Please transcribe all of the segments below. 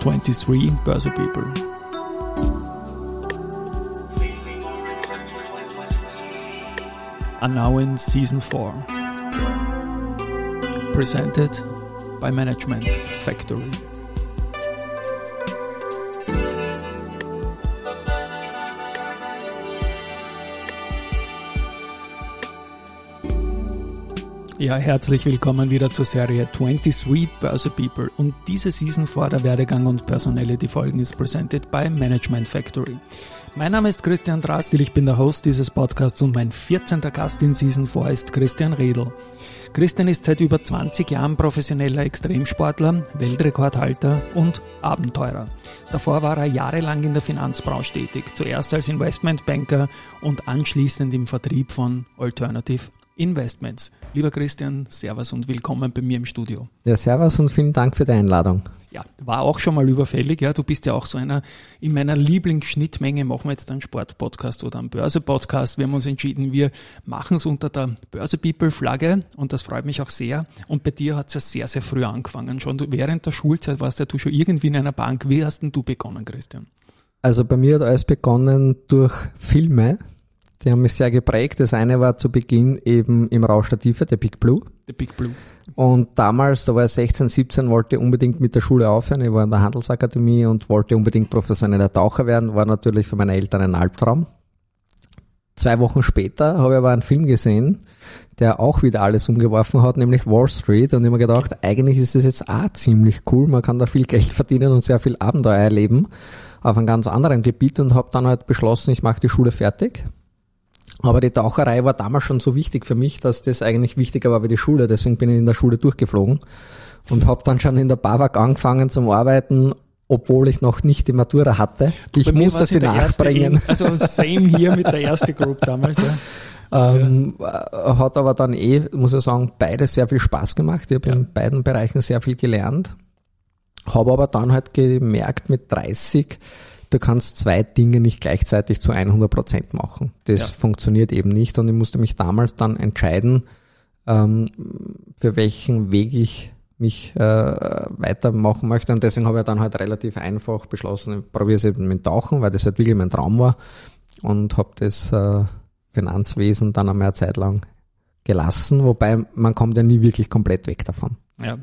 23 Börse People. Are now in season 4. Presented by Management Factory. Ja, herzlich willkommen wieder zur Serie 23 Börse People und diese Season vor der Werdegang und Personality Folgen ist presented by Management Factory. Mein Name ist Christian Drastil, ich bin der Host dieses Podcasts und mein 14. Gast in Season 4 ist Christian Redl. Christian ist seit über 20 Jahren professioneller Extremsportler, Weltrekordhalter und Abenteurer. Davor war er jahrelang in der Finanzbranche tätig, zuerst als Investmentbanker und anschließend im Vertrieb von Alternative Investments. Lieber Christian, Servus und willkommen bei mir im Studio. Ja, Servus und vielen Dank für die Einladung. Ja, war auch schon mal überfällig. Ja, du bist ja auch so einer, in meiner Lieblingsschnittmenge machen wir jetzt einen Sportpodcast oder einen Börse-Podcast. Wir haben uns entschieden, wir machen es unter der Börse-People-Flagge und das freut mich auch sehr. Und bei dir hat es ja sehr, sehr früh angefangen. Schon während der Schulzeit warst ja du schon irgendwie in einer Bank. Wie hast denn du begonnen, Christian? Also bei mir hat alles begonnen durch Filme. Die haben mich sehr geprägt. Das eine war zu Beginn eben im Rausch der Tiefe, der Big Blue. Der Big Blue. Und damals, da war ich 16, 17, wollte unbedingt mit der Schule aufhören. Ich war in der Handelsakademie und wollte unbedingt professioneller Taucher werden. War natürlich für meine Eltern ein Albtraum. Zwei Wochen später habe ich aber einen Film gesehen, der auch wieder alles umgeworfen hat, nämlich Wall Street. Und ich habe mir gedacht, eigentlich ist es jetzt auch ziemlich cool. Man kann da viel Geld verdienen und sehr viel Abenteuer erleben auf einem ganz anderen Gebiet und habe dann halt beschlossen, ich mache die Schule fertig aber die Taucherei war damals schon so wichtig für mich, dass das eigentlich wichtiger war wie die Schule. Deswegen bin ich in der Schule durchgeflogen und habe dann schon in der BAWAG angefangen zum Arbeiten, obwohl ich noch nicht die Matura hatte. Ich musste sie nachbringen. also same hier mit der ersten Group damals. Ja. Ähm, ja. Hat aber dann eh, muss ich sagen, beides sehr viel Spaß gemacht. Ich habe ja. in beiden Bereichen sehr viel gelernt. Habe aber dann halt gemerkt mit 30, du kannst zwei Dinge nicht gleichzeitig zu 100 Prozent machen. Das ja. funktioniert eben nicht und ich musste mich damals dann entscheiden, ähm, für welchen Weg ich mich äh, weitermachen möchte und deswegen habe ich dann halt relativ einfach beschlossen, ich probiere es eben mit Tauchen, weil das halt wirklich mein Traum war und habe das äh, Finanzwesen dann einmal eine Zeit lang gelassen, wobei man kommt ja nie wirklich komplett weg davon. Ja,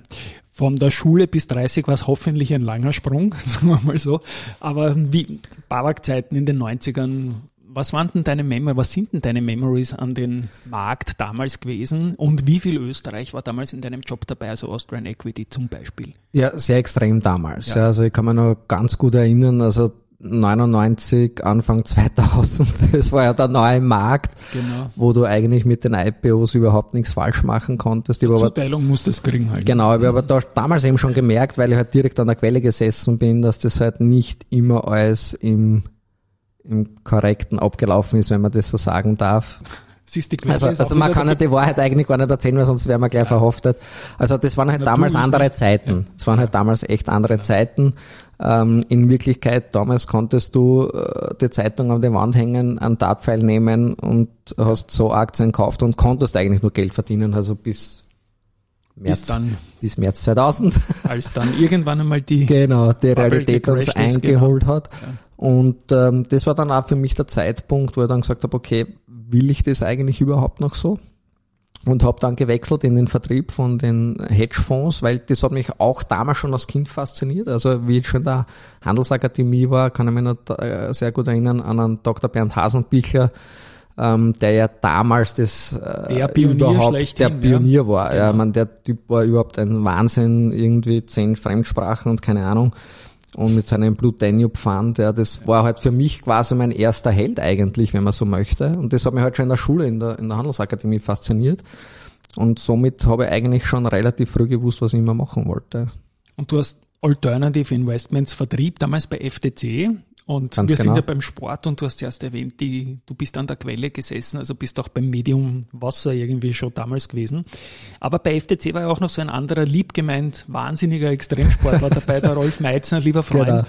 von der Schule bis 30 war es hoffentlich ein langer Sprung, sagen wir mal so. Aber wie Babak-Zeiten in den 90ern, was waren denn deine Memories, was sind denn deine Memories an den Markt damals gewesen und wie viel Österreich war damals in deinem Job dabei, also Austrian Equity zum Beispiel? Ja, sehr extrem damals. Ja. Ja, also ich kann mich noch ganz gut erinnern, also 99, Anfang 2000, das war ja der neue Markt, genau. wo du eigentlich mit den IPOs überhaupt nichts falsch machen konntest. Die Zuteilung musst du es kriegen halt. Genau, ich habe aber da, damals eben schon gemerkt, weil ich halt direkt an der Quelle gesessen bin, dass das halt nicht immer alles im, im korrekten abgelaufen ist, wenn man das so sagen darf. Siehst die also, also man kann ja die Wahrheit eigentlich gar nicht erzählen, weil sonst wären wir gleich ja. verhaftet. Also das waren halt Natürlich damals andere Zeiten. Es waren halt damals echt andere ja. Zeiten. Ähm, in Wirklichkeit, damals konntest du äh, die Zeitung an die Wand hängen, einen Dartpfeil nehmen und hast so Aktien gekauft und konntest eigentlich nur Geld verdienen, also bis März, bis, dann, bis März 2000. Als dann irgendwann einmal die, genau, die Realität uns eingeholt genau. hat. Ja. Und ähm, das war dann auch für mich der Zeitpunkt, wo ich dann gesagt habe, okay, will ich das eigentlich überhaupt noch so? Und habe dann gewechselt in den Vertrieb von den Hedgefonds, weil das hat mich auch damals schon als Kind fasziniert. Also wie ich schon in der Handelsakademie war, kann ich mich noch äh, sehr gut erinnern an einen Dr. Bernd Hasenbichler, ähm, der ja damals das äh, der Pionier überhaupt der Pionier ja. war. Genau. Ja, man, der Typ war überhaupt ein Wahnsinn, irgendwie zehn Fremdsprachen und keine Ahnung und mit seinem Blut Danube Fund, ja, das war halt für mich quasi mein erster Held eigentlich, wenn man so möchte. Und das hat mich halt schon in der Schule, in der, in der Handelsakademie fasziniert. Und somit habe ich eigentlich schon relativ früh gewusst, was ich immer machen wollte. Und du hast Alternative Investments Vertrieb damals bei FTC. Und Ganz wir genau. sind ja beim Sport und du hast erst erwähnt, die, du bist an der Quelle gesessen, also bist auch beim Medium Wasser irgendwie schon damals gewesen. Aber bei FTC war ja auch noch so ein anderer liebgemeint, wahnsinniger Extremsportler dabei, der Rolf Meitzner, lieber Freund. Genau.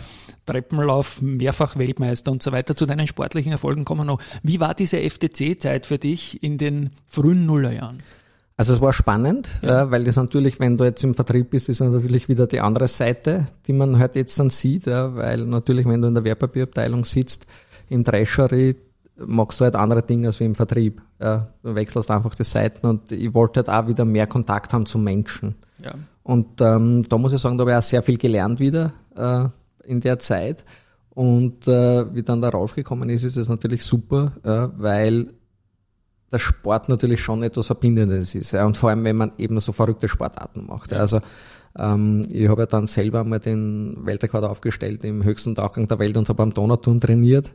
Treppenlauf, mehrfach Weltmeister und so weiter. Zu deinen sportlichen Erfolgen kommen wir noch. Wie war diese FTC-Zeit für dich in den frühen Nullerjahren? Also es war spannend, ja. äh, weil das natürlich, wenn du jetzt im Vertrieb bist, ist natürlich wieder die andere Seite, die man halt jetzt dann sieht, ja, weil natürlich, wenn du in der Wertpapierabteilung sitzt, im Treasury, magst du halt andere Dinge als wie im Vertrieb. Ja. Du wechselst einfach die Seiten und ich wollte halt auch wieder mehr Kontakt haben zum Menschen. Ja. Und ähm, da muss ich sagen, da habe ich auch sehr viel gelernt wieder äh, in der Zeit. Und äh, wie dann der Rolf gekommen ist, ist das natürlich super, äh, weil der Sport natürlich schon etwas Verbindendes ist. Ja, und vor allem, wenn man eben so verrückte Sportarten macht. Ja. Also ähm, ich habe ja dann selber mal den Weltrekord aufgestellt im höchsten Tauchgang der Welt und habe am Donauturm trainiert.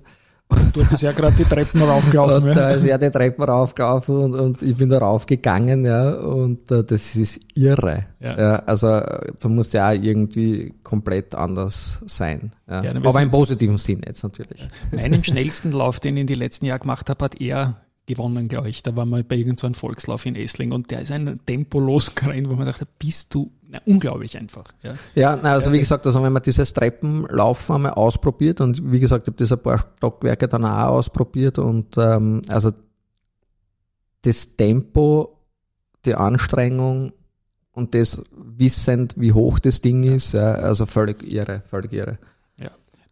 Du bist ja gerade die Treppen raufgelaufen. und da ist ja die Treppen raufgelaufen und, und ich bin da raufgegangen, ja, und uh, das ist irre. Ja. ja. also du musst ja auch irgendwie komplett anders sein. Ja. ja Aber im positiven Sinn jetzt natürlich. Meinen schnellsten Lauf, den ich in den letzten Jahren gemacht habe, hat er gewonnen, glaube ich. Da war mal bei irgendeinem so Volkslauf in Essling und der ist ein Tempo losgerannt, wo man dachte, bist du na, unglaublich einfach. Ja, ja na, also wie gesagt, also wenn man dieses Treppenlaufen einmal ausprobiert und wie gesagt, ich habe das ein paar Stockwerke dann auch ausprobiert und ähm, also das Tempo, die Anstrengung und das wissend, wie hoch das Ding ist, ja, also völlig irre, völlig irre.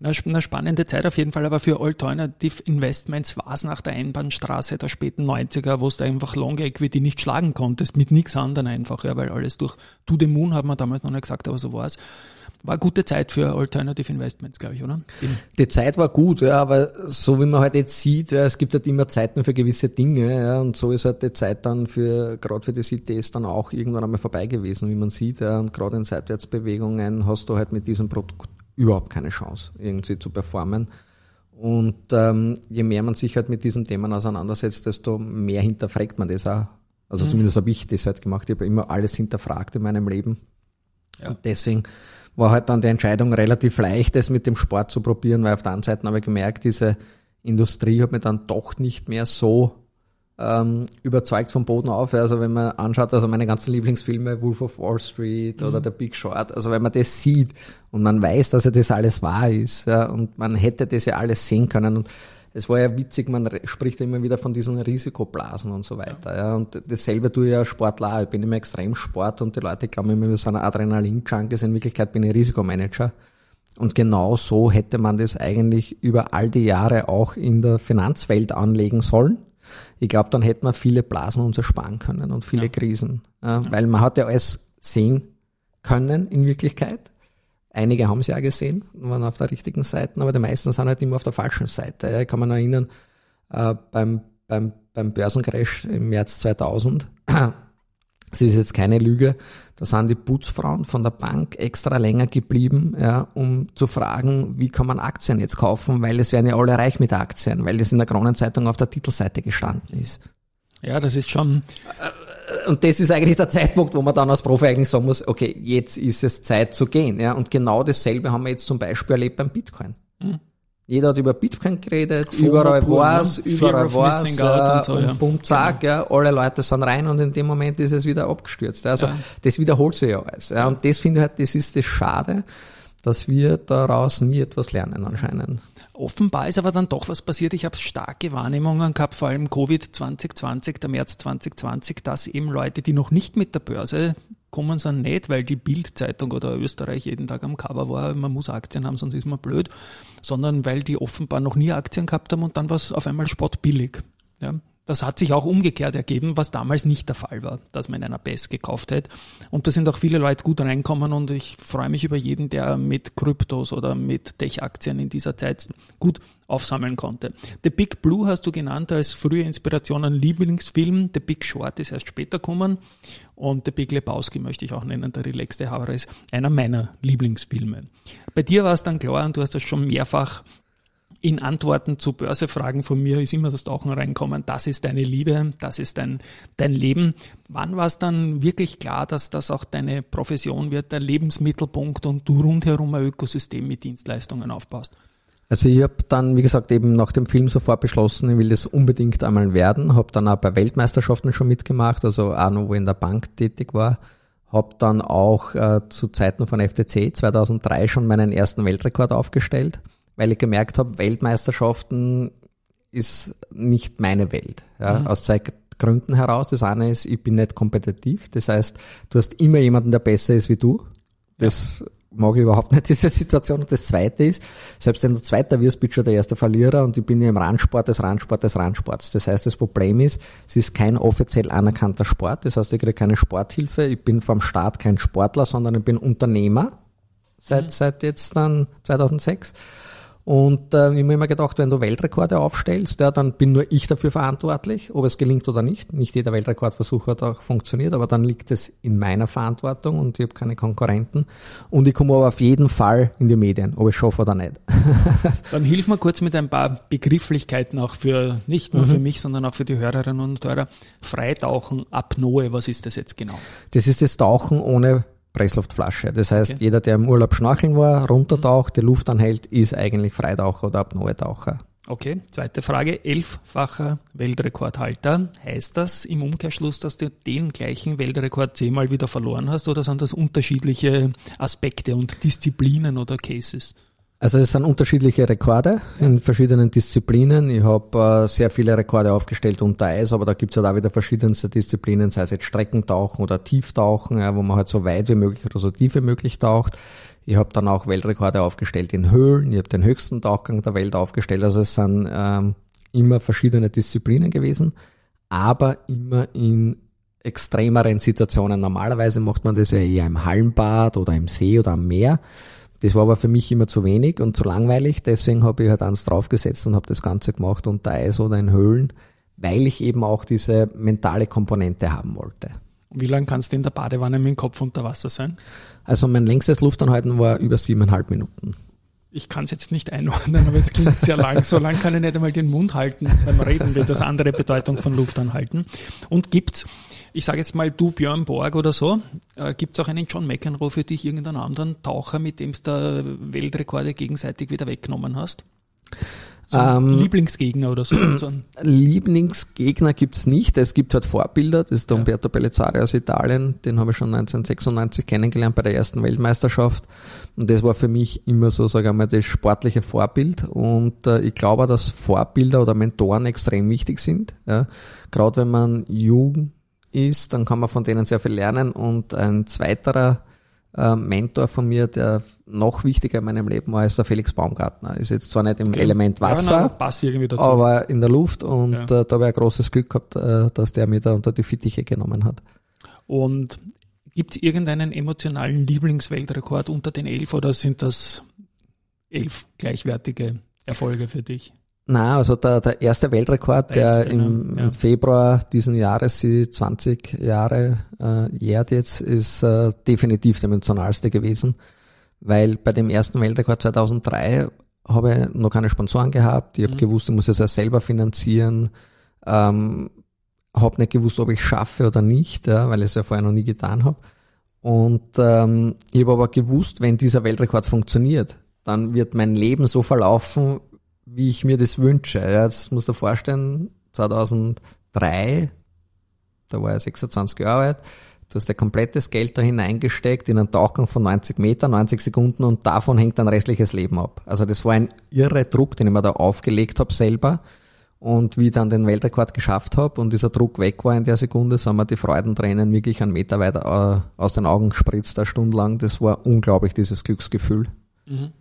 Eine spannende Zeit auf jeden Fall, aber für Alternative Investments war es nach der Einbahnstraße der späten 90er, wo du einfach Long Equity nicht schlagen konntest, mit nichts anderem einfach, ja, weil alles durch To the Moon hat man damals noch nicht gesagt, aber so war es. War gute Zeit für Alternative Investments, glaube ich, oder? Die Zeit war gut, ja, aber so wie man halt jetzt sieht, ja, es gibt halt immer Zeiten für gewisse Dinge, ja, und so ist halt die Zeit dann für, gerade für die CTs dann auch irgendwann einmal vorbei gewesen, wie man sieht, ja, und gerade in Seitwärtsbewegungen hast du halt mit diesem Produkt überhaupt keine Chance, irgendwie zu performen. Und ähm, je mehr man sich halt mit diesen Themen auseinandersetzt, desto mehr hinterfragt man das auch. Also mhm. zumindest habe ich das halt gemacht. Ich habe immer alles hinterfragt in meinem Leben. Ja. Und deswegen war halt dann die Entscheidung relativ leicht, das mit dem Sport zu probieren, weil auf der anderen Seite habe ich gemerkt, diese Industrie hat mir dann doch nicht mehr so ähm, überzeugt vom Boden auf. Also wenn man anschaut, also meine ganzen Lieblingsfilme, Wolf of Wall Street mhm. oder The Big Short, also wenn man das sieht und man weiß, dass ja das alles wahr ist, ja, und man hätte das ja alles sehen können und es war ja witzig, man spricht immer wieder von diesen Risikoblasen und so weiter. Ja. ja. Und dasselbe tue ich ja Sportler. Ich bin immer extrem Sport und die Leute glauben immer, wir sind Adrenalin-Junkies. In Wirklichkeit bin ich Risikomanager. Und genau so hätte man das eigentlich über all die Jahre auch in der Finanzwelt anlegen sollen ich glaube, dann hätte man viele Blasen uns ersparen können und viele ja. Krisen. Ja, ja. Weil man hat ja alles sehen können in Wirklichkeit. Einige haben es ja gesehen, waren auf der richtigen Seite, aber die meisten sind halt immer auf der falschen Seite. Ich kann mich erinnern, äh, beim, beim, beim Börsencrash im März 2000, es ist jetzt keine Lüge, da sind die Putzfrauen von der Bank extra länger geblieben, ja, um zu fragen, wie kann man Aktien jetzt kaufen, weil es werden ja alle reich mit Aktien, weil das in der Kronenzeitung auf der Titelseite gestanden ist. Ja, das ist schon. Und das ist eigentlich der Zeitpunkt, wo man dann als Profi eigentlich sagen muss, okay, jetzt ist es Zeit zu gehen. Ja, und genau dasselbe haben wir jetzt zum Beispiel erlebt beim Bitcoin. Mhm. Jeder hat über Bitcoin geredet, FOMO überall war es, überall war es, äh, so, ja. und bumm, zack, genau. ja, alle Leute sind rein und in dem Moment ist es wieder abgestürzt. Also ja. das wiederholt sich ja alles. Ja, und das finde ich halt, das ist das Schade, dass wir daraus nie etwas lernen anscheinend. Offenbar ist aber dann doch was passiert. Ich habe starke Wahrnehmungen gehabt, vor allem Covid 2020, der März 2020, dass eben Leute, die noch nicht mit der Börse kommen sie nicht, weil die Bildzeitung oder Österreich jeden Tag am Cover war, man muss Aktien haben, sonst ist man blöd, sondern weil die offenbar noch nie Aktien gehabt haben und dann war es auf einmal spottbillig. Ja, das hat sich auch umgekehrt ergeben, was damals nicht der Fall war, dass man in einer BES gekauft hätte. Und da sind auch viele Leute gut reinkommen und ich freue mich über jeden, der mit Kryptos oder mit Tech-Aktien in dieser Zeit gut aufsammeln konnte. The Big Blue hast du genannt als frühe Inspiration an Lieblingsfilm. The Big Short ist erst später gekommen. Und The Big Lebowski möchte ich auch nennen, der relaxte ist einer meiner Lieblingsfilme. Bei dir war es dann klar und du hast das schon mehrfach in Antworten zu Börsefragen von mir ist immer das Tauchen reinkommen, das ist deine Liebe, das ist dein, dein Leben. Wann war es dann wirklich klar, dass das auch deine Profession wird, der Lebensmittelpunkt und du rundherum ein Ökosystem mit Dienstleistungen aufbaust? Also ich habe dann, wie gesagt, eben nach dem Film sofort beschlossen, ich will das unbedingt einmal werden, habe dann auch bei Weltmeisterschaften schon mitgemacht, also auch noch wo ich in der Bank tätig war, habe dann auch äh, zu Zeiten von FTC 2003 schon meinen ersten Weltrekord aufgestellt weil ich gemerkt habe, Weltmeisterschaften ist nicht meine Welt. Ja, mhm. Aus zwei Gründen heraus. Das eine ist, ich bin nicht kompetitiv. Das heißt, du hast immer jemanden, der besser ist wie du. Das ja. mag ich überhaupt nicht, diese Situation. Und das zweite ist, selbst wenn du Zweiter wirst, bist du schon der erste Verlierer und ich bin ja im Randsport des Randsport des Randsports. Das heißt, das Problem ist, es ist kein offiziell anerkannter Sport. Das heißt, ich kriege keine Sporthilfe. Ich bin vom Staat kein Sportler, sondern ich bin Unternehmer. Seit, mhm. seit jetzt dann 2006. Und äh, ich habe mir immer gedacht, wenn du Weltrekorde aufstellst, ja, dann bin nur ich dafür verantwortlich, ob es gelingt oder nicht. Nicht jeder Weltrekordversuch hat auch funktioniert, aber dann liegt es in meiner Verantwortung und ich habe keine Konkurrenten. Und ich komme aber auf jeden Fall in die Medien, ob ich schaffe oder nicht. dann hilf mir kurz mit ein paar Begrifflichkeiten auch für, nicht nur mhm. für mich, sondern auch für die Hörerinnen und Hörer. Freitauchen, Apnoe, was ist das jetzt genau? Das ist das Tauchen ohne Pressluftflasche. Das heißt, okay. jeder, der im Urlaub schnorcheln war, runtertaucht, die Luft anhält, ist eigentlich Freitaucher oder Apnoe-Taucher. Okay, zweite Frage. Elffacher Weltrekordhalter. Heißt das im Umkehrschluss, dass du den gleichen Weltrekord zehnmal wieder verloren hast oder sind das unterschiedliche Aspekte und Disziplinen oder Cases? Also es sind unterschiedliche Rekorde in verschiedenen Disziplinen. Ich habe äh, sehr viele Rekorde aufgestellt unter Eis, aber da gibt es halt auch wieder verschiedenste Disziplinen, sei es jetzt Streckentauchen oder Tieftauchen, ja, wo man halt so weit wie möglich oder so tief wie möglich taucht. Ich habe dann auch Weltrekorde aufgestellt in Höhlen, ich habe den höchsten Tauchgang der Welt aufgestellt. Also es sind ähm, immer verschiedene Disziplinen gewesen, aber immer in extremeren Situationen. Normalerweise macht man das ja eher im Hallenbad oder im See oder am Meer. Das war aber für mich immer zu wenig und zu langweilig, deswegen habe ich halt eins draufgesetzt und habe das Ganze gemacht unter Eis oder in Höhlen, weil ich eben auch diese mentale Komponente haben wollte. Wie lange kannst du in der Badewanne mit dem Kopf unter Wasser sein? Also mein längstes Luftanhalten war über siebeneinhalb Minuten. Ich kann es jetzt nicht einordnen, aber es klingt sehr lang. So lang kann ich nicht einmal den Mund halten beim Reden, wird das andere Bedeutung von Luftanhalten. Und gibt's ich sage jetzt mal du Björn Borg oder so, äh, gibt es auch einen John McEnroe für dich, irgendeinen anderen Taucher, mit dem du Weltrekorde gegenseitig wieder weggenommen hast? So ähm, Lieblingsgegner oder so? Lieblingsgegner gibt's nicht. Es gibt halt Vorbilder. Das ist der ja. Umberto Pellizzari aus Italien. Den habe ich schon 1996 kennengelernt bei der ersten Weltmeisterschaft. Und das war für mich immer so, sage ich mal, das sportliche Vorbild. Und äh, ich glaube, dass Vorbilder oder Mentoren extrem wichtig sind. Ja. Gerade wenn man jung ist, dann kann man von denen sehr viel lernen. Und ein zweiterer äh, Mentor von mir, der noch wichtiger in meinem Leben war, ist der Felix Baumgartner. Ist jetzt zwar nicht im okay. Element Wasser, ja, aber in der Luft und ja. äh, da habe ich ein großes Glück gehabt, äh, dass der mir da unter die Fittiche genommen hat. Und gibt es irgendeinen emotionalen Lieblingsweltrekord unter den elf oder sind das elf gleichwertige Erfolge für dich? Na, also der, der erste Weltrekord, der, der erste, im, ja. im, Februar diesen Jahres sie 20 Jahre äh, jährt jetzt, ist äh, definitiv der emotionalste gewesen, weil bei dem ersten Weltrekord 2003 habe ich noch keine Sponsoren gehabt, ich habe mhm. gewusst, ich muss es ja selber finanzieren, ähm, habe nicht gewusst, ob ich schaffe oder nicht, ja, weil ich es ja vorher noch nie getan habe. Und ähm, ich habe aber gewusst, wenn dieser Weltrekord funktioniert, dann wird mein Leben so verlaufen, wie ich mir das wünsche. Ja, das musst du dir vorstellen, 2003, da war ich 26 Jahre alt, du hast ja komplettes Geld da hineingesteckt in einen Tauchgang von 90 Meter, 90 Sekunden und davon hängt dein restliches Leben ab. Also das war ein irre Druck, den ich mir da aufgelegt habe selber. Und wie ich dann den Weltrekord geschafft habe und dieser Druck weg war in der Sekunde, sind mir die Freudentränen wirklich einen Meter weiter äh, aus den Augen gespritzt, eine Stunde lang. Das war unglaublich, dieses Glücksgefühl. Mhm.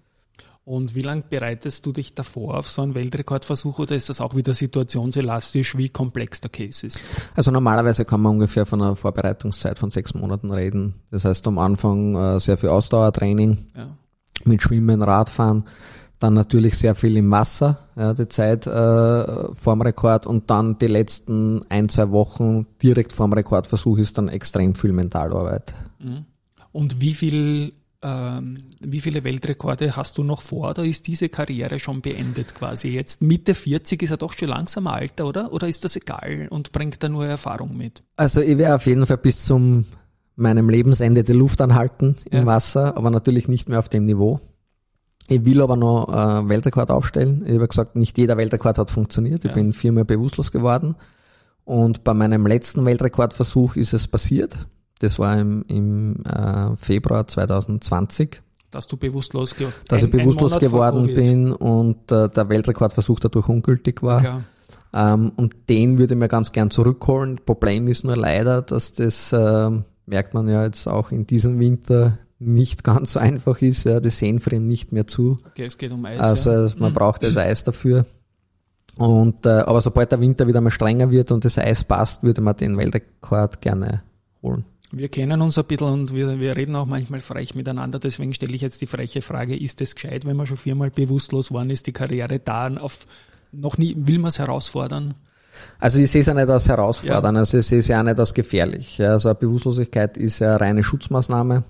Und wie lange bereitest du dich davor auf so einen Weltrekordversuch oder ist das auch wieder situationselastisch, wie komplex der Case ist? Also normalerweise kann man ungefähr von einer Vorbereitungszeit von sechs Monaten reden. Das heißt am Anfang äh, sehr viel Ausdauertraining ja. mit Schwimmen, Radfahren, dann natürlich sehr viel im Wasser, ja, die Zeit äh, vorm Rekord und dann die letzten ein, zwei Wochen direkt vorm Rekordversuch ist dann extrem viel Mentalarbeit. Mhm. Und wie viel ähm, wie viele Weltrekorde hast du noch vor oder ist diese Karriere schon beendet quasi jetzt? Mitte 40 ist er doch schon langsam Alter, oder? Oder ist das egal und bringt da nur Erfahrung mit? Also ich werde auf jeden Fall bis zum meinem Lebensende die Luft anhalten im ja. Wasser, aber natürlich nicht mehr auf dem Niveau. Ich will aber noch äh, Weltrekord aufstellen. Ich habe gesagt, nicht jeder Weltrekord hat funktioniert. Ich ja. bin viermal bewusstlos geworden. Und bei meinem letzten Weltrekordversuch ist es passiert. Das war im, im äh, Februar 2020. Dass du bewusstlos, dass ein, ich bewusstlos geworden bin und äh, der Weltrekordversuch dadurch ungültig war. Klar. Ähm, und den würde ich mir ganz gern zurückholen. Problem ist nur leider, dass das, äh, merkt man ja jetzt auch in diesem Winter, nicht ganz so einfach ist. Ja, die Seen frieren nicht mehr zu. Okay, es geht um Eis. Also ja. man mhm. braucht das Eis dafür. Und äh, aber sobald der Winter wieder mal strenger wird und das Eis passt, würde man den Weltrekord gerne holen. Wir kennen uns ein bisschen und wir, wir reden auch manchmal frech miteinander. Deswegen stelle ich jetzt die freche Frage, ist es gescheit, wenn man schon viermal bewusstlos worden ist, die Karriere da auf noch nie, will man es herausfordern? Also ich sehe es ja nicht als herausfordern, ja. also ich sehe es ja auch nicht als gefährlich. Also eine Bewusstlosigkeit ist ja eine reine Schutzmaßnahme.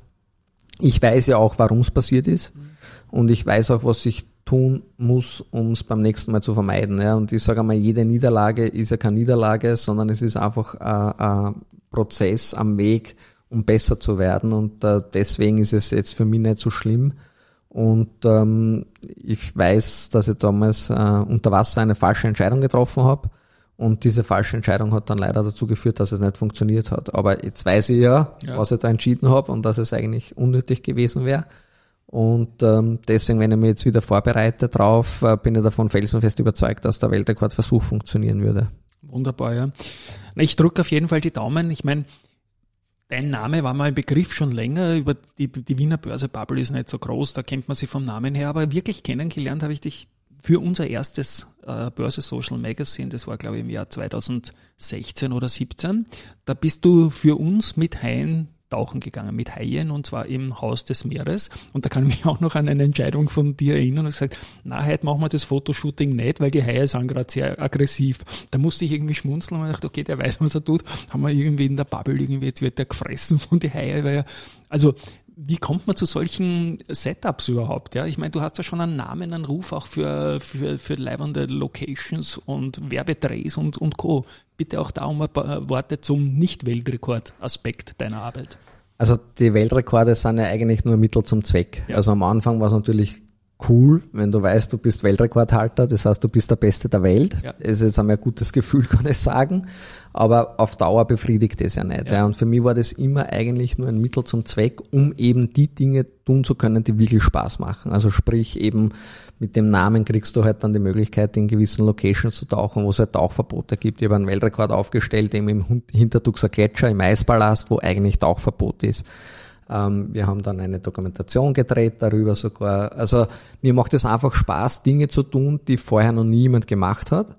Ich weiß ja auch, warum es passiert ist. Mhm. Und ich weiß auch, was ich tun muss, um es beim nächsten Mal zu vermeiden. Ja. Und ich sage einmal, jede Niederlage ist ja keine Niederlage, sondern es ist einfach ein, ein Prozess am Weg, um besser zu werden. Und äh, deswegen ist es jetzt für mich nicht so schlimm. Und ähm, ich weiß, dass ich damals äh, unter Wasser eine falsche Entscheidung getroffen habe. Und diese falsche Entscheidung hat dann leider dazu geführt, dass es nicht funktioniert hat. Aber jetzt weiß ich ja, ja. was ich da entschieden habe und dass es eigentlich unnötig gewesen wäre. Und ähm, deswegen, wenn ich mich jetzt wieder vorbereite drauf, äh, bin ich davon felsenfest überzeugt, dass der Weltrekordversuch funktionieren würde. Wunderbar, ja. Ich drücke auf jeden Fall die Daumen. Ich meine, dein Name war mal ein Begriff schon länger. Über die, die Wiener Börse Bubble ist nicht so groß, da kennt man sie vom Namen her. Aber wirklich kennengelernt habe ich dich für unser erstes äh, Börse Social Magazine. Das war, glaube ich, im Jahr 2016 oder 17. Da bist du für uns mit Hein tauchen gegangen mit Haien und zwar im Haus des Meeres. Und da kann ich mich auch noch an eine Entscheidung von dir erinnern und gesagt, na, heute machen wir das Fotoshooting nicht, weil die Haie sind gerade sehr aggressiv. Da musste ich irgendwie schmunzeln und dachte, okay, der weiß, was er tut. Haben wir irgendwie in der Bubble irgendwie, jetzt wird der gefressen von den Haien, weil er, also wie kommt man zu solchen Setups überhaupt? Ja, ich meine, du hast ja schon einen Namen, einen Ruf auch für, für, für leibende Locations und Werbedrehs und, und Co. Bitte auch da um ein paar Worte zum Nicht-Weltrekord-Aspekt deiner Arbeit. Also die Weltrekorde sind ja eigentlich nur Mittel zum Zweck. Ja. Also am Anfang war es natürlich cool, wenn du weißt, du bist Weltrekordhalter, das heißt, du bist der Beste der Welt. Ja. Das ist jetzt einmal ein gutes Gefühl, kann ich sagen. Aber auf Dauer befriedigt das ja nicht. Ja. ja. Und für mich war das immer eigentlich nur ein Mittel zum Zweck, um eben die Dinge tun zu können, die wirklich Spaß machen. Also sprich eben mit dem Namen kriegst du halt dann die Möglichkeit, in gewissen Locations zu tauchen, wo es halt Tauchverbote gibt. Ich habe einen Weltrekord aufgestellt, eben im Hintertuxer Gletscher, im Eispalast, wo eigentlich Tauchverbot ist. Ähm, wir haben dann eine Dokumentation gedreht darüber sogar. Also mir macht es einfach Spaß, Dinge zu tun, die vorher noch niemand gemacht hat.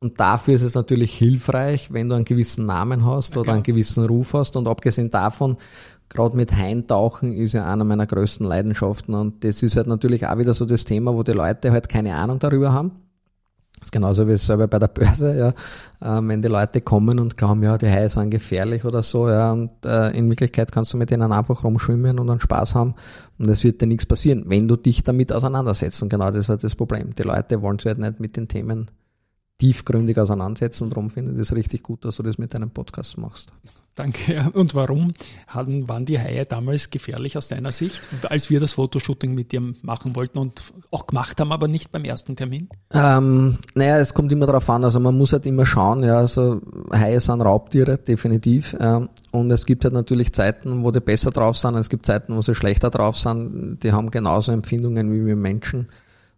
Und dafür ist es natürlich hilfreich, wenn du einen gewissen Namen hast okay. oder einen gewissen Ruf hast. Und abgesehen davon, gerade mit Heintauchen ist ja einer meiner größten Leidenschaften. Und das ist halt natürlich auch wieder so das Thema, wo die Leute halt keine Ahnung darüber haben. Genauso wie es selber bei der Börse, ja. Ähm, wenn die Leute kommen und glauben, ja, die Haie sind gefährlich oder so, ja, und äh, in Wirklichkeit kannst du mit denen einfach rumschwimmen und dann Spaß haben und es wird dir nichts passieren, wenn du dich damit auseinandersetzt. Und genau das ist halt das Problem. Die Leute wollen sich halt nicht mit den Themen tiefgründig auseinandersetzen. Darum finde ich das richtig gut, dass du das mit deinem Podcast machst. Danke. Und warum waren die Haie damals gefährlich aus deiner Sicht, als wir das Fotoshooting mit dir machen wollten und auch gemacht haben, aber nicht beim ersten Termin? Ähm, naja, es kommt immer darauf an. Also man muss halt immer schauen. Ja, also Haie sind Raubtiere, definitiv. Ähm, und es gibt halt natürlich Zeiten, wo die besser drauf sind. Es gibt Zeiten, wo sie schlechter drauf sind. Die haben genauso Empfindungen wie wir Menschen.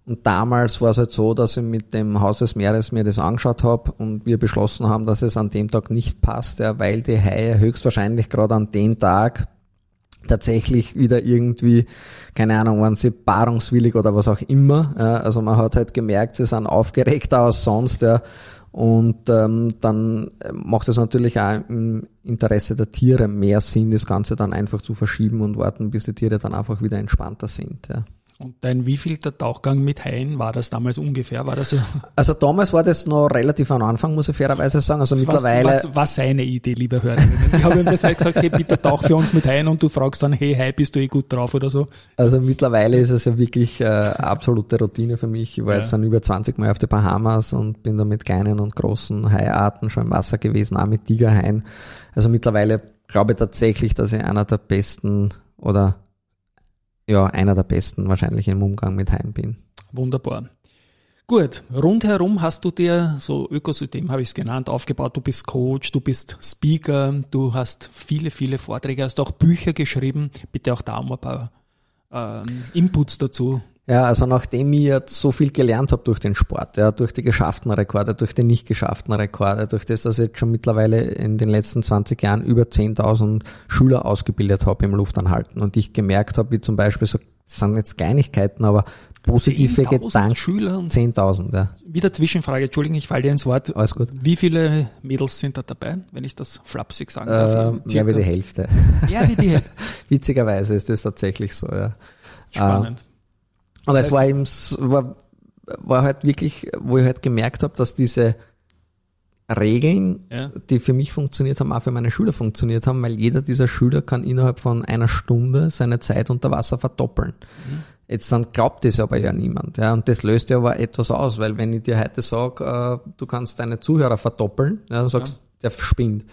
Und damals war es halt so, dass ich mit dem Haus des Meeres mir das angeschaut habe und wir beschlossen haben, dass es an dem Tag nicht passt, ja, weil die Haie höchstwahrscheinlich gerade an dem Tag tatsächlich wieder irgendwie, keine Ahnung, waren sie paarungswillig oder was auch immer. Ja, also man hat halt gemerkt, sie sind aufgeregter als sonst, ja. Und ähm, dann macht es natürlich auch im Interesse der Tiere mehr Sinn, das Ganze dann einfach zu verschieben und warten, bis die Tiere dann einfach wieder entspannter sind. Ja. Und dein wievielter Tauchgang mit Haien war das damals ungefähr? War das so? Also damals war das noch relativ am Anfang, muss ich fairerweise sagen. Also das mittlerweile. Was, war seine Idee, liebe Hörerinnen. Ich habe ihm das nicht gesagt, hey, bitte tauch für uns mit Haien und du fragst dann, hey, Hai, bist du eh gut drauf oder so? Also mittlerweile ist es ja wirklich äh, absolute Routine für mich. Ich war ja. jetzt dann über 20 Mal auf die Bahamas und bin da mit kleinen und großen Haiarten schon im Wasser gewesen, auch mit Tigerhaien. Also mittlerweile glaube ich tatsächlich, dass ich einer der besten oder ja, einer der besten wahrscheinlich im Umgang mit Haien bin. Wunderbar. Gut, rundherum hast du dir, so Ökosystem habe ich es genannt, aufgebaut. Du bist Coach, du bist Speaker, du hast viele, viele Vorträge, hast auch Bücher geschrieben. Bitte auch da um ein paar ähm, Inputs dazu? Ja, also nachdem ich jetzt so viel gelernt habe durch den Sport, ja, durch die geschafften Rekorde, durch die nicht geschafften Rekorde, durch das, dass ich jetzt schon mittlerweile in den letzten 20 Jahren über 10.000 Schüler ausgebildet habe im Luftanhalten und ich gemerkt habe, wie zum Beispiel so, das sind jetzt Kleinigkeiten, aber positive Gedanken. Schüler 10.000, ja. Wieder Zwischenfrage, Entschuldigung, ich falle dir ins Wort. Alles gut. Wie viele Mädels sind da dabei, wenn ich das flapsig sagen darf? Äh, mehr wie die Hälfte. Mehr wie die Hälfte. Witzigerweise ist das tatsächlich so, ja. Spannend. Äh, aber das es war eben, war, war halt wirklich, wo ich halt gemerkt habe, dass diese Regeln, ja. die für mich funktioniert haben, auch für meine Schüler funktioniert haben, weil jeder dieser Schüler kann innerhalb von einer Stunde seine Zeit unter Wasser verdoppeln. Mhm. Jetzt dann glaubt das aber ja niemand. Ja, und das löst ja aber etwas aus, weil wenn ich dir heute sage, äh, du kannst deine Zuhörer verdoppeln, ja, dann sagst ja. der spinnt.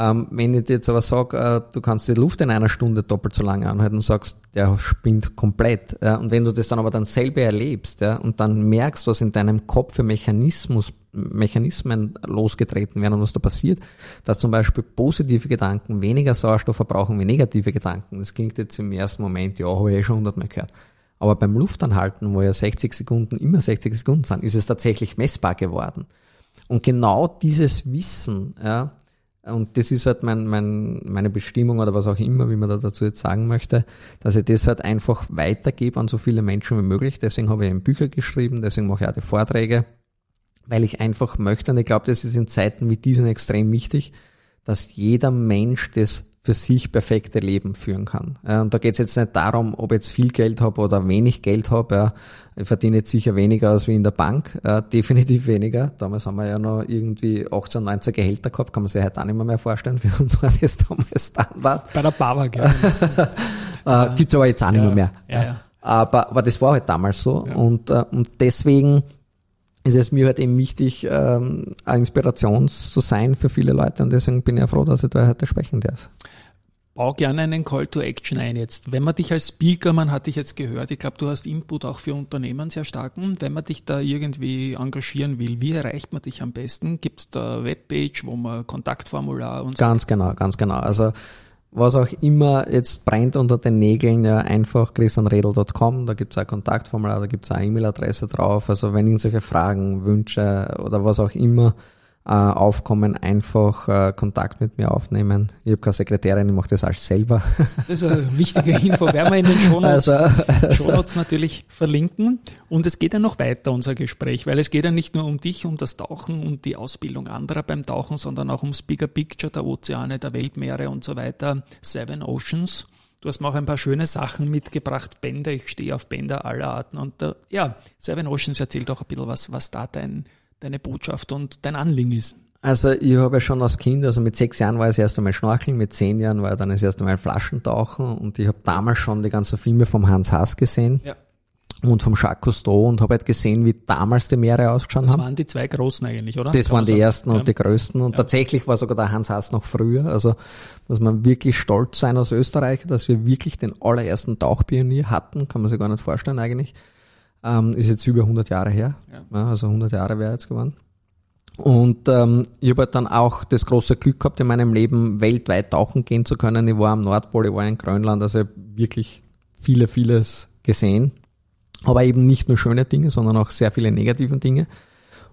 Ähm, wenn ich dir jetzt aber sage, äh, du kannst die Luft in einer Stunde doppelt so lange anhalten und sagst, der spinnt komplett. Ja, und wenn du das dann aber dann selber erlebst ja, und dann merkst, was in deinem Kopf für Mechanismus, Mechanismen losgetreten werden und was da passiert, dass zum Beispiel positive Gedanken weniger Sauerstoff verbrauchen wie negative Gedanken. Das klingt jetzt im ersten Moment, ja, habe ich eh schon hundertmal gehört. Aber beim Luftanhalten, wo ja 60 Sekunden immer 60 Sekunden sind, ist es tatsächlich messbar geworden. Und genau dieses Wissen, ja, und das ist halt mein, mein, meine Bestimmung oder was auch immer, wie man da dazu jetzt sagen möchte, dass ich das halt einfach weitergebe an so viele Menschen wie möglich. Deswegen habe ich eben Bücher geschrieben, deswegen mache ich auch die Vorträge, weil ich einfach möchte, und ich glaube, das ist in Zeiten wie diesen extrem wichtig, dass jeder Mensch das für sich perfekte Leben führen kann. Und da geht es jetzt nicht darum, ob ich jetzt viel Geld habe oder wenig Geld habe. Ich verdiene jetzt sicher weniger als wie in der Bank, definitiv weniger. Damals haben wir ja noch irgendwie 18, 19 Gehälter gehabt, kann man sich heute auch nicht mehr, mehr vorstellen. Für uns war das damals Standard. Bei der Baba, gell? äh, Gibt's aber jetzt auch nicht ja, mehr. Ja, ja. Aber, aber das war halt damals so. Und, äh, und deswegen ist es mir halt eben wichtig, ähm, eine Inspiration zu sein für viele Leute und deswegen bin ich ja froh, dass ich da heute sprechen darf. Bau gerne einen Call to Action ein jetzt. Wenn man dich als Speaker, man hat dich jetzt gehört, ich glaube, du hast Input auch für Unternehmen sehr starken. Wenn man dich da irgendwie engagieren will, wie erreicht man dich am besten? Gibt es da Webpage, wo man Kontaktformular und so? Ganz genau, ganz genau. Also was auch immer jetzt brennt unter den Nägeln, ja einfach christianredel.com, da gibt's auch Kontaktformular, da gibt's auch E-Mail-Adresse drauf. Also wenn irgendwelche Fragen, Wünsche oder was auch immer äh, aufkommen, einfach äh, Kontakt mit mir aufnehmen. Ich habe keine Sekretärin, ich mache das alles selber. Das ist eine wichtige Info, werden wir in den Shownotes, also, also. Shownotes natürlich verlinken. Und es geht ja noch weiter, unser Gespräch, weil es geht ja nicht nur um dich, um das Tauchen und die Ausbildung anderer beim Tauchen, sondern auch ums Bigger Picture der Ozeane, der Weltmeere und so weiter. Seven Oceans. Du hast mir auch ein paar schöne Sachen mitgebracht, Bänder. Ich stehe auf Bänder aller Arten. Und äh, ja, Seven Oceans erzählt auch ein bisschen was, was da dein deine Botschaft und dein Anliegen ist? Also ich habe ja schon als Kind, also mit sechs Jahren war ich das erste Mal Schnorcheln, mit zehn Jahren war ich dann das erste Mal Flaschentauchen und ich habe damals schon die ganzen Filme vom Hans Haas gesehen. Ja. Und vom Jacques Cousteau und habe halt gesehen, wie damals die Meere ausgeschaut das haben. Das waren die zwei großen eigentlich, oder? Das waren die ersten ja. und die größten. Und ja. tatsächlich war sogar der Hans Haas noch früher. Also muss man wirklich stolz sein als Österreicher, dass wir wirklich den allerersten Tauchpionier hatten. Kann man sich gar nicht vorstellen eigentlich. Ähm, ist jetzt über 100 Jahre her. Ja. also 100 Jahre wäre jetzt geworden. Und ähm, ich habe halt dann auch das große Glück gehabt, in meinem Leben weltweit tauchen gehen zu können. Ich war am Nordpol, ich war in Grönland, also wirklich viele, vieles gesehen. Aber eben nicht nur schöne Dinge, sondern auch sehr viele negative Dinge.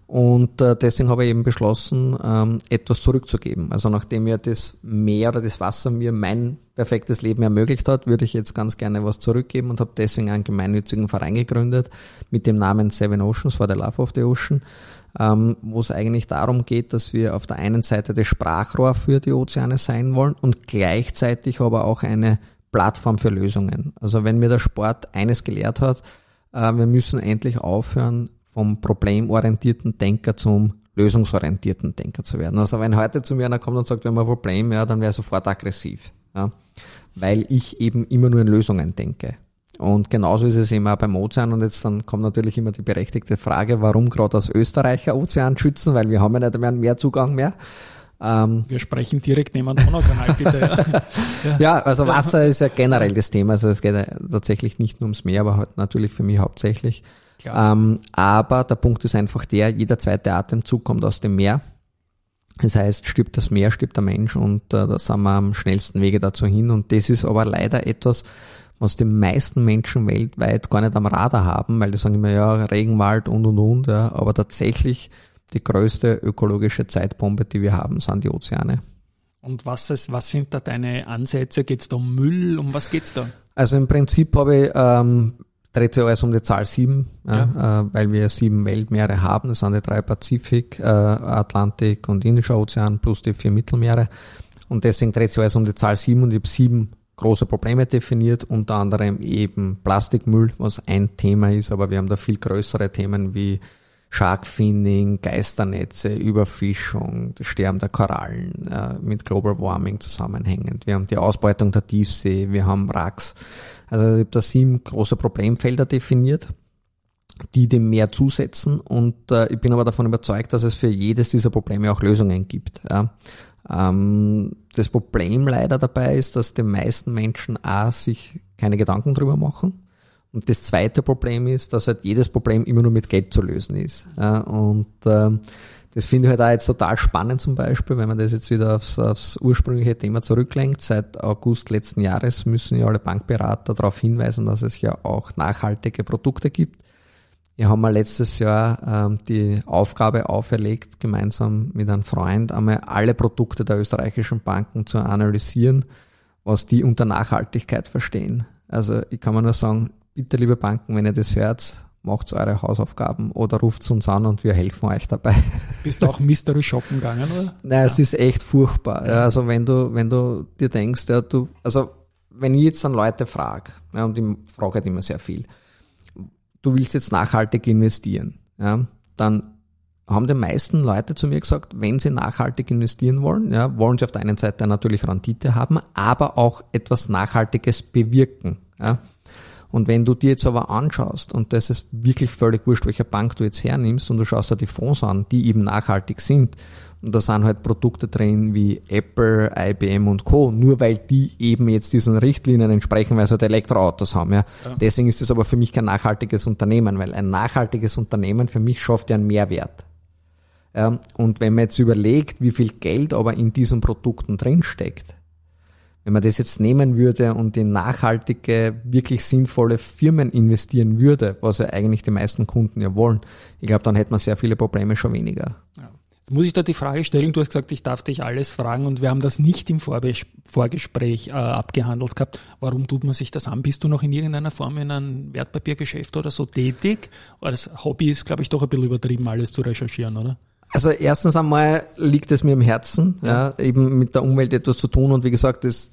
Und äh, deswegen habe ich eben beschlossen, ähm, etwas zurückzugeben. Also nachdem mir das Meer oder das Wasser mir mein perfektes Leben ermöglicht hat, würde ich jetzt ganz gerne was zurückgeben und habe deswegen einen gemeinnützigen Verein gegründet mit dem Namen Seven Oceans for the Love of the Ocean, ähm, wo es eigentlich darum geht, dass wir auf der einen Seite das Sprachrohr für die Ozeane sein wollen und gleichzeitig aber auch eine Plattform für Lösungen. Also wenn mir der Sport eines gelehrt hat, äh, wir müssen endlich aufhören, vom problemorientierten Denker zum lösungsorientierten Denker zu werden. Also wenn heute zu mir einer kommt und sagt, wir haben ein Problem, ja, dann wäre ich sofort aggressiv. Ja, weil ich eben immer nur in Lösungen denke. Und genauso ist es eben auch beim Ozean. Und jetzt dann kommt natürlich immer die berechtigte Frage, warum gerade als Österreicher Ozean schützen, weil wir haben ja nicht mehr mehr Zugang mehr. Ähm, wir sprechen direkt neben dem Donaukanal, bitte. Ja. ja, also Wasser ist ja generell das Thema. Also es geht ja tatsächlich nicht nur ums Meer, aber halt natürlich für mich hauptsächlich. Ähm, aber der Punkt ist einfach der, jeder zweite Atemzug kommt aus dem Meer. Das heißt, stirbt das Meer, stirbt der Mensch und äh, da sind wir am schnellsten Wege dazu hin. Und das ist aber leider etwas, was die meisten Menschen weltweit gar nicht am Radar haben, weil die sagen immer, ja, Regenwald und und und, ja, aber tatsächlich die größte ökologische Zeitbombe, die wir haben, sind die Ozeane. Und was, ist, was sind da deine Ansätze? Geht es da um Müll? Um was geht's da? Also im Prinzip habe ich, ähm, dreht sich alles um die Zahl sieben, ja. Ja, äh, weil wir sieben Weltmeere haben. Das sind die drei Pazifik, äh, Atlantik und Indischer Ozean plus die vier Mittelmeere. Und deswegen dreht sich alles um die Zahl sieben und ich habe sieben große Probleme definiert, unter anderem eben Plastikmüll, was ein Thema ist, aber wir haben da viel größere Themen wie Sharkfinning, Geisternetze, Überfischung, Sterben der Korallen äh, mit Global Warming zusammenhängend. Wir haben die Ausbeutung der Tiefsee, wir haben Wracks. Also ich habe da sieben große Problemfelder definiert, die dem Meer zusetzen und äh, ich bin aber davon überzeugt, dass es für jedes dieser Probleme auch Lösungen gibt. Ja. Ähm, das Problem leider dabei ist, dass die meisten Menschen A, sich keine Gedanken drüber machen. Und das zweite Problem ist, dass halt jedes Problem immer nur mit Geld zu lösen ist. Und ähm, das finde ich halt auch jetzt total spannend zum Beispiel, wenn man das jetzt wieder aufs, aufs ursprüngliche Thema zurücklenkt. Seit August letzten Jahres müssen ja alle Bankberater darauf hinweisen, dass es ja auch nachhaltige Produkte gibt. Wir haben mal letztes Jahr ähm, die Aufgabe auferlegt, gemeinsam mit einem Freund einmal alle Produkte der österreichischen Banken zu analysieren, was die unter Nachhaltigkeit verstehen. Also ich kann mir nur sagen, bitte liebe Banken, wenn ihr das hört, macht eure Hausaufgaben oder ruft uns an und wir helfen euch dabei. Bist du auch Mystery Shoppen gegangen, oder? Nein, ja. es ist echt furchtbar. Ja. Also wenn du, wenn du dir denkst, ja, du, also wenn ich jetzt an Leute frage, ja, und ich frage halt immer sehr viel, du willst jetzt nachhaltig investieren, ja, dann haben die meisten Leute zu mir gesagt, wenn sie nachhaltig investieren wollen, ja, wollen sie auf der einen Seite natürlich Rendite haben, aber auch etwas Nachhaltiges bewirken. Ja. Und wenn du dir jetzt aber anschaust, und das ist wirklich völlig wurscht, welche Bank du jetzt hernimmst, und du schaust dir die Fonds an, die eben nachhaltig sind, und da sind halt Produkte drin wie Apple, IBM und Co., nur weil die eben jetzt diesen Richtlinien entsprechen, weil sie halt Elektroautos haben. Ja. ja. Deswegen ist es aber für mich kein nachhaltiges Unternehmen, weil ein nachhaltiges Unternehmen für mich schafft ja einen Mehrwert. Ja, und wenn man jetzt überlegt, wie viel Geld aber in diesen Produkten drinsteckt, wenn man das jetzt nehmen würde und in nachhaltige, wirklich sinnvolle Firmen investieren würde, was ja eigentlich die meisten Kunden ja wollen, ich glaube, dann hätte man sehr viele Probleme schon weniger. Ja. Jetzt muss ich da die Frage stellen, du hast gesagt, ich darf dich alles fragen und wir haben das nicht im Vorgespräch äh, abgehandelt gehabt. Warum tut man sich das an? Bist du noch in irgendeiner Form in einem Wertpapiergeschäft oder so tätig? das Hobby ist, glaube ich, doch ein bisschen übertrieben, alles zu recherchieren, oder? Also erstens einmal liegt es mir im Herzen, ja. ja. eben mit der Umwelt etwas zu tun und wie gesagt, das,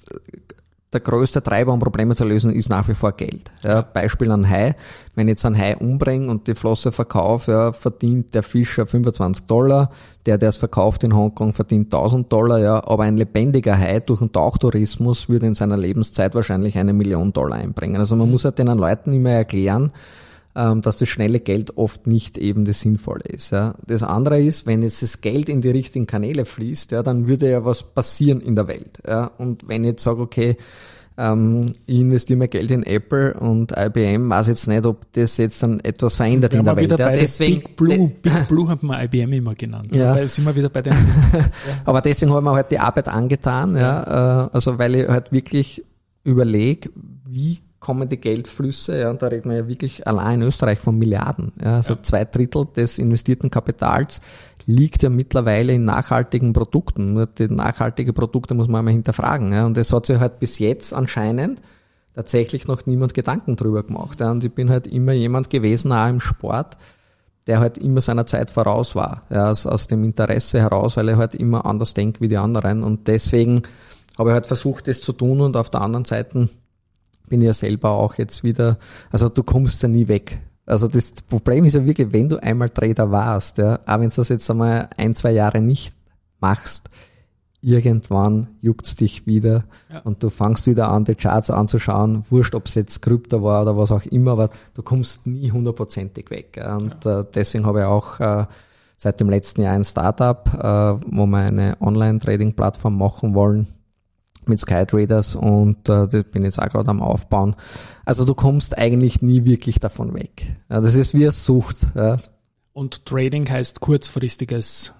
der größte Treiber, um Probleme zu lösen, ist nach wie vor Geld. Ja, Beispiel an Hai. Wenn ich jetzt einen Hai umbringe und die Flosse verkaufe, ja, verdient der Fischer 25 Dollar, der, der es verkauft in Hongkong, verdient 1000 Dollar, ja, aber ein lebendiger Hai durch einen Tauchtourismus würde in seiner Lebenszeit wahrscheinlich eine Million Dollar einbringen. Also man muss halt den Leuten immer erklären, dass das schnelle Geld oft nicht eben das Sinnvolle ist. Ja. Das andere ist, wenn jetzt das Geld in die richtigen Kanäle fließt, ja, dann würde ja was passieren in der Welt. Ja. Und wenn ich jetzt sage, okay, ähm, ich investiere mein Geld in Apple und IBM, weiß jetzt nicht, ob das jetzt dann etwas verändert in der Welt. Ja, deswegen, Big Blue, Big Blue hat man IBM immer genannt. Ja. Weil sind wir wieder bei den. Aber deswegen haben wir halt die Arbeit angetan, ja, ja. Äh, also weil ich halt wirklich überlege, wie kommen die Geldflüsse, ja, und da reden wir ja wirklich allein in Österreich von Milliarden. Ja, also ja. zwei Drittel des investierten Kapitals liegt ja mittlerweile in nachhaltigen Produkten. Nur die nachhaltige Produkte muss man einmal hinterfragen. Ja, und es hat sich halt bis jetzt anscheinend tatsächlich noch niemand Gedanken drüber gemacht. Ja, und ich bin halt immer jemand gewesen, auch im Sport, der halt immer seiner Zeit voraus war. Ja, aus, aus dem Interesse heraus, weil er halt immer anders denkt wie die anderen. Und deswegen habe ich halt versucht, das zu tun und auf der anderen Seite bin ja selber auch jetzt wieder, also du kommst ja nie weg. Also das Problem ist ja wirklich, wenn du einmal Trader warst, ja, auch wenn du das jetzt einmal ein, zwei Jahre nicht machst, irgendwann juckt's dich wieder ja. und du fangst wieder an, die Charts anzuschauen, wurscht, ob es jetzt Krypto war oder was auch immer, aber du kommst nie hundertprozentig weg. Und ja. äh, deswegen habe ich auch äh, seit dem letzten Jahr ein Startup, äh, wo wir eine Online-Trading-Plattform machen wollen, mit Skytraders und äh, das bin jetzt auch gerade am Aufbauen. Also du kommst eigentlich nie wirklich davon weg. Ja, das ist wie eine Sucht. Ja. Und Trading heißt kurzfristiges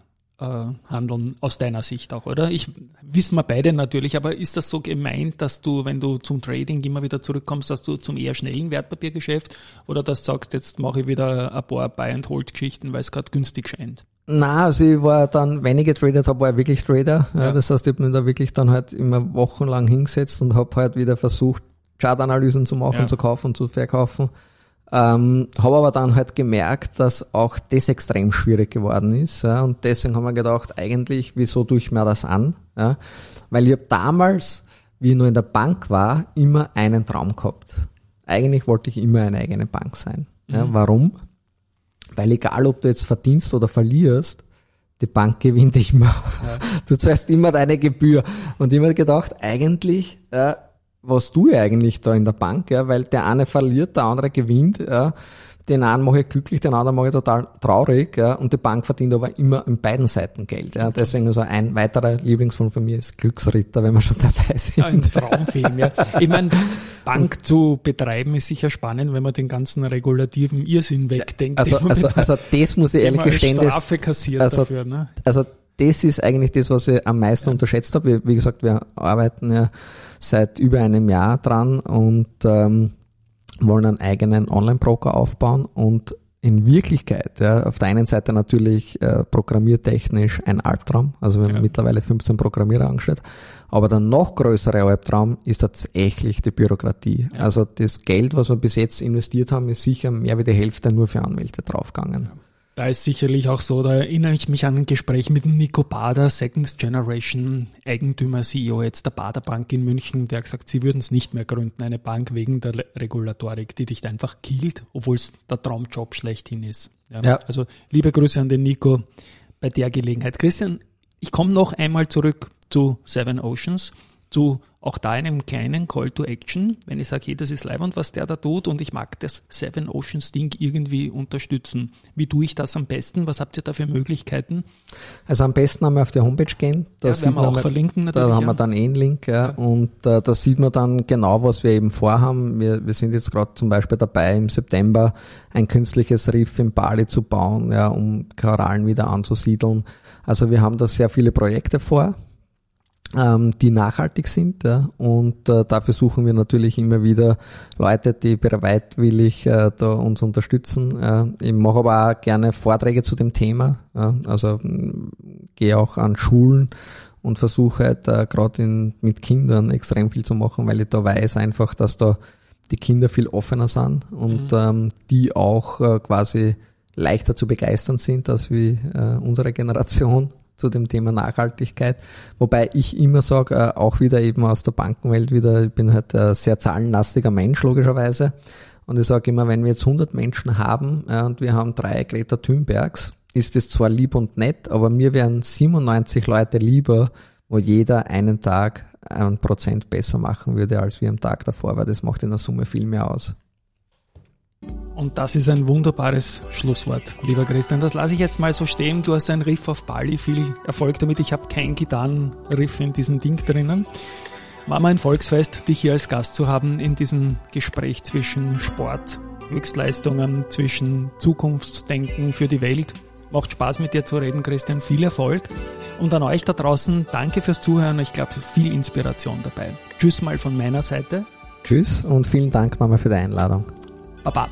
handeln, aus deiner Sicht auch, oder? Ich wissen wir beide natürlich, aber ist das so gemeint, dass du, wenn du zum Trading immer wieder zurückkommst, dass du zum eher schnellen Wertpapiergeschäft oder dass du sagst, jetzt mache ich wieder ein paar Buy-and-Hold-Geschichten, weil es gerade günstig scheint? Na, also ich war dann, wenn ich getradet habe, war ich wirklich Trader. Ja. Das heißt, ich habe mich da wirklich dann halt immer wochenlang hingesetzt und habe halt wieder versucht, Chartanalysen zu machen, ja. zu kaufen zu verkaufen. Ähm, habe aber dann halt gemerkt, dass auch das extrem schwierig geworden ist. Ja, und deswegen haben wir gedacht, eigentlich, wieso tue ich mir das an? Ja, weil ich habe damals, wie ich nur in der Bank war, immer einen Traum gehabt. Eigentlich wollte ich immer eine eigene Bank sein. Ja, mhm. Warum? Weil egal, ob du jetzt verdienst oder verlierst, die Bank gewinnt immer. Ja. Du zahlst immer deine Gebühr. Und ich habe gedacht, eigentlich äh, was tue ich eigentlich da in der Bank, ja, weil der eine verliert, der andere gewinnt, ja. Den einen mache ich glücklich, den anderen mache ich total traurig, ja, und die Bank verdient aber immer in beiden Seiten Geld, ja. Deswegen also ein weiterer Lieblingsfilm von mir ist Glücksritter, wenn wir schon dabei sind. Ein Traumfilm, ja. Ich meine, Bank zu betreiben ist sicher spannend, wenn man den ganzen regulativen Irrsinn wegdenkt. Also, also, also das muss ich ehrlich gestehen, also, dafür, ne? Also das ist eigentlich das, was ich am meisten ja. unterschätzt habe. Wie, wie gesagt, wir arbeiten ja seit über einem Jahr dran und ähm, wollen einen eigenen Online-Broker aufbauen und in Wirklichkeit, ja, auf der einen Seite natürlich äh, programmiertechnisch ein Albtraum, also wir haben ja. mittlerweile 15 Programmierer angestellt, aber der noch größere Albtraum ist tatsächlich die Bürokratie. Ja. Also das Geld, was wir bis jetzt investiert haben, ist sicher mehr wie die Hälfte nur für Anwälte draufgegangen. Ja. Da ist sicherlich auch so, da erinnere ich mich an ein Gespräch mit Nico Bader, Second Generation Eigentümer, CEO jetzt der Bader Bank in München, der hat gesagt, sie würden es nicht mehr gründen, eine Bank wegen der Regulatorik, die dich einfach killt, obwohl es der Traumjob schlechthin ist. Ja. ja. Also liebe Grüße an den Nico bei der Gelegenheit. Christian, ich komme noch einmal zurück zu Seven Oceans zu auch da einem kleinen Call to Action, wenn ich sage, hey, das ist live und was der da tut und ich mag das Seven Oceans Ding irgendwie unterstützen. Wie tue ich das am besten? Was habt ihr da für Möglichkeiten? Also am besten haben wir auf die Homepage gehen. Da ja, werden wir auch verlinken natürlich. Da haben wir dann eh einen Link ja. ja. und äh, da sieht man dann genau, was wir eben vorhaben. Wir, wir sind jetzt gerade zum Beispiel dabei, im September ein künstliches Riff in Bali zu bauen, ja, um Korallen wieder anzusiedeln. Also wir haben da sehr viele Projekte vor die nachhaltig sind. Ja, und äh, dafür suchen wir natürlich immer wieder Leute, die bereitwillig äh, da uns unterstützen. Äh, ich mache aber auch gerne Vorträge zu dem Thema. Ja, also gehe auch an Schulen und versuche halt äh, gerade mit Kindern extrem viel zu machen, weil ich da weiß einfach, dass da die Kinder viel offener sind und mhm. ähm, die auch äh, quasi leichter zu begeistern sind als wie äh, unsere Generation zu dem Thema Nachhaltigkeit. Wobei ich immer sage, äh, auch wieder eben aus der Bankenwelt wieder, ich bin halt ein sehr zahlenlastiger Mensch logischerweise. Und ich sage immer, wenn wir jetzt 100 Menschen haben äh, und wir haben drei Greta Thunbergs, ist es zwar lieb und nett, aber mir wären 97 Leute lieber, wo jeder einen Tag ein Prozent besser machen würde als wir am Tag davor, weil das macht in der Summe viel mehr aus. Und das ist ein wunderbares Schlusswort, lieber Christian. Das lasse ich jetzt mal so stehen. Du hast ein Riff auf Bali, viel Erfolg damit. Ich habe kein Gitarrenriff in diesem Ding drinnen. War mal ein Volksfest, dich hier als Gast zu haben in diesem Gespräch zwischen Sport, Höchstleistungen, zwischen Zukunftsdenken für die Welt. Macht Spaß mit dir zu reden, Christian. Viel Erfolg. Und an euch da draußen, danke fürs Zuhören. Ich glaube, viel Inspiration dabei. Tschüss mal von meiner Seite. Tschüss und vielen Dank nochmal für die Einladung. Baba.